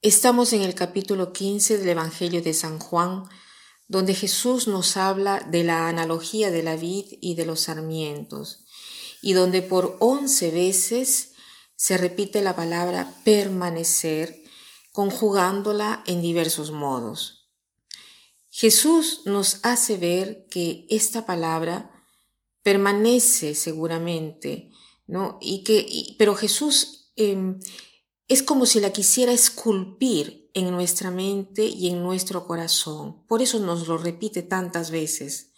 Estamos en el capítulo 15 del Evangelio de San Juan, donde Jesús nos habla de la analogía de la vid y de los sarmientos, y donde por once veces se repite la palabra permanecer, conjugándola en diversos modos. Jesús nos hace ver que esta palabra permanece seguramente, ¿no? Y que, pero Jesús em, es como si la quisiera esculpir en nuestra mente y en nuestro corazón. Por eso nos lo repite tantas veces.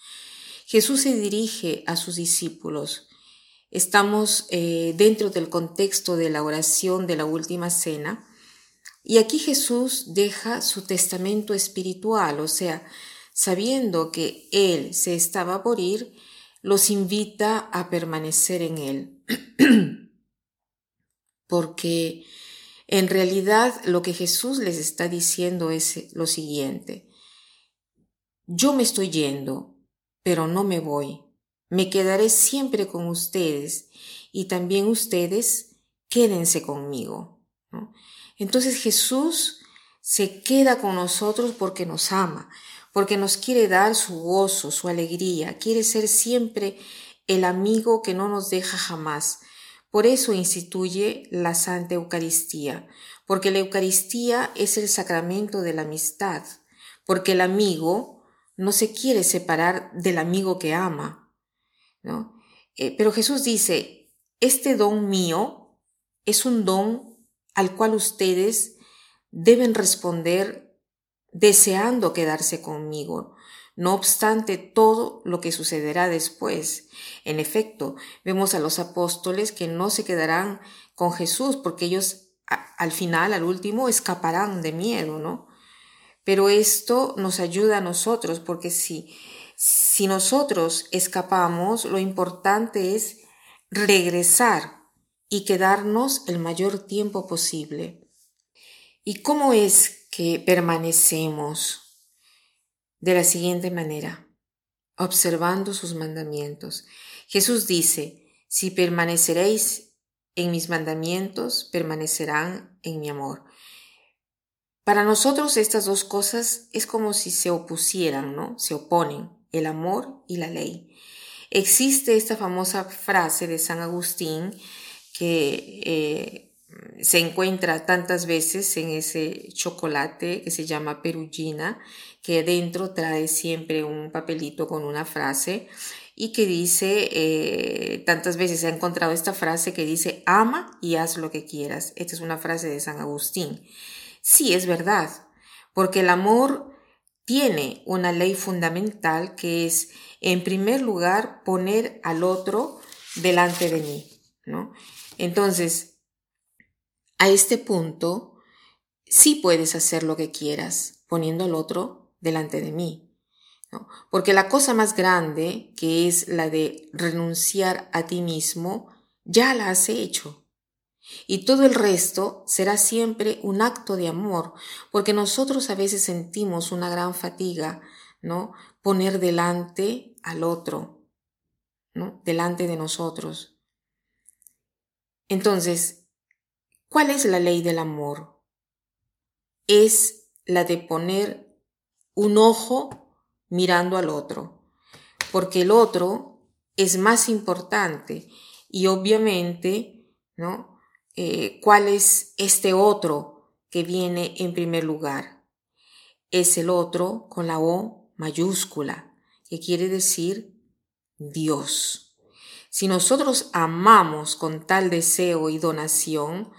Jesús se dirige a sus discípulos. Estamos eh, dentro del contexto de la oración de la última cena. Y aquí Jesús deja su testamento espiritual, o sea, sabiendo que Él se estaba por ir, los invita a permanecer en Él. Porque en realidad lo que Jesús les está diciendo es lo siguiente. Yo me estoy yendo, pero no me voy. Me quedaré siempre con ustedes y también ustedes quédense conmigo. Entonces Jesús se queda con nosotros porque nos ama, porque nos quiere dar su gozo, su alegría, quiere ser siempre el amigo que no nos deja jamás, por eso instituye la Santa Eucaristía, porque la Eucaristía es el sacramento de la amistad, porque el amigo no se quiere separar del amigo que ama. ¿no? Eh, pero Jesús dice, este don mío es un don al cual ustedes deben responder deseando quedarse conmigo, no obstante todo lo que sucederá después. En efecto, vemos a los apóstoles que no se quedarán con Jesús porque ellos al final, al último, escaparán de miedo, ¿no? Pero esto nos ayuda a nosotros porque si, si nosotros escapamos, lo importante es regresar y quedarnos el mayor tiempo posible. ¿Y cómo es que permanecemos? De la siguiente manera, observando sus mandamientos. Jesús dice, si permaneceréis en mis mandamientos, permanecerán en mi amor. Para nosotros estas dos cosas es como si se opusieran, ¿no? Se oponen, el amor y la ley. Existe esta famosa frase de San Agustín que eh, se encuentra tantas veces en ese chocolate que se llama perugina, que dentro trae siempre un papelito con una frase y que dice, eh, tantas veces se ha encontrado esta frase que dice, ama y haz lo que quieras. Esta es una frase de San Agustín. Sí, es verdad, porque el amor tiene una ley fundamental que es, en primer lugar, poner al otro delante de mí, ¿no? Entonces, a este punto, sí puedes hacer lo que quieras poniendo al otro delante de mí. Porque la cosa más grande, que es la de renunciar a ti mismo, ya la has hecho. Y todo el resto será siempre un acto de amor, porque nosotros a veces sentimos una gran fatiga, ¿no? Poner delante al otro, ¿no? Delante de nosotros. Entonces, ¿Cuál es la ley del amor? Es la de poner un ojo mirando al otro, porque el otro es más importante y obviamente, ¿no? Eh, ¿Cuál es este otro que viene en primer lugar? Es el otro con la O mayúscula, que quiere decir Dios. Si nosotros amamos con tal deseo y donación,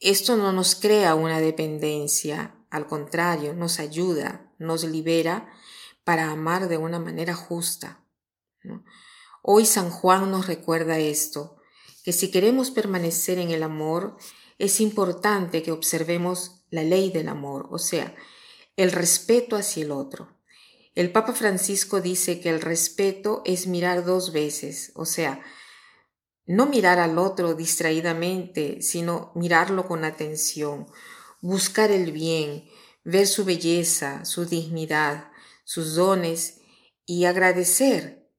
esto no nos crea una dependencia, al contrario, nos ayuda, nos libera para amar de una manera justa. Hoy San Juan nos recuerda esto, que si queremos permanecer en el amor, es importante que observemos la ley del amor, o sea, el respeto hacia el otro. El Papa Francisco dice que el respeto es mirar dos veces, o sea, no mirar al otro distraídamente, sino mirarlo con atención, buscar el bien, ver su belleza, su dignidad, sus dones y agradecer,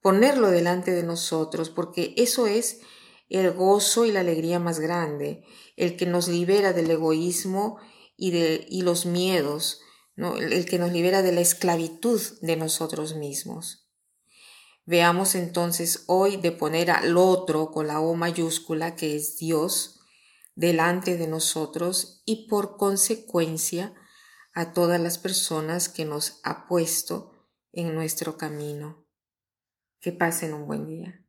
ponerlo delante de nosotros, porque eso es el gozo y la alegría más grande, el que nos libera del egoísmo y, de, y los miedos, el que nos libera de la esclavitud de nosotros mismos. Veamos entonces hoy de poner al otro con la O mayúscula, que es Dios, delante de nosotros y por consecuencia a todas las personas que nos ha puesto en nuestro camino. Que pasen un buen día.